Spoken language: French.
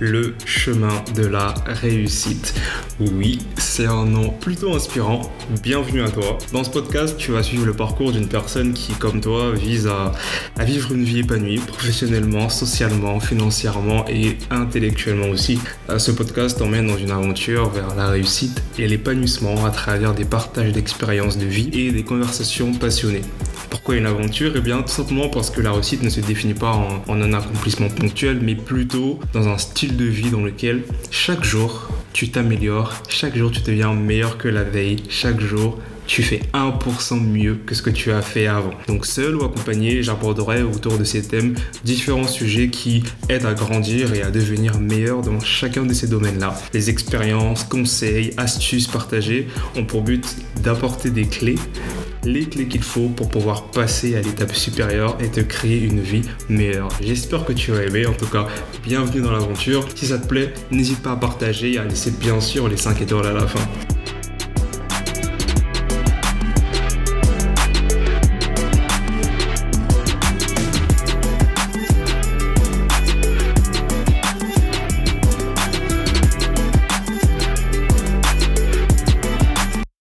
le chemin de la réussite. Oui, c'est un nom plutôt inspirant. Bienvenue à toi. Dans ce podcast, tu vas suivre le parcours d'une personne qui, comme toi, vise à, vivre une vie épanouie, professionnellement, socialement, financièrement et intellectuellement aussi. Euh, ce podcast t'emmène dans une aventure vers la réussite et l'épanouissement à travers des partages d'expériences de vie et des conversations passionnées. Pourquoi une aventure Eh bien, tout simplement parce que la réussite ne se définit pas en, un accomplissement ponctuel, mais plutôt dans un style de vie dans lequel chaque jour, tu t'améliores, chaque jour, tu deviens meilleur que la veille, chaque jour, tu fais 1% mieux que ce que tu as fait avant. Donc seul ou accompagné, j'aborderai autour de ces thèmes différents sujets qui aident à grandir et à devenir meilleur dans chacun de ces domaines-là. Les expériences, conseils, astuces partagées ont pour but d'apporter des clés les clés qu'il faut pour pouvoir passer à l'étape supérieure et te créer une vie meilleure. J'espère que tu vas aimer. En tout cas, bienvenue dans l'aventure. Si ça te plaît, n'hésite pas à partager et à laisser bien sûr les 5 étoiles à la fin.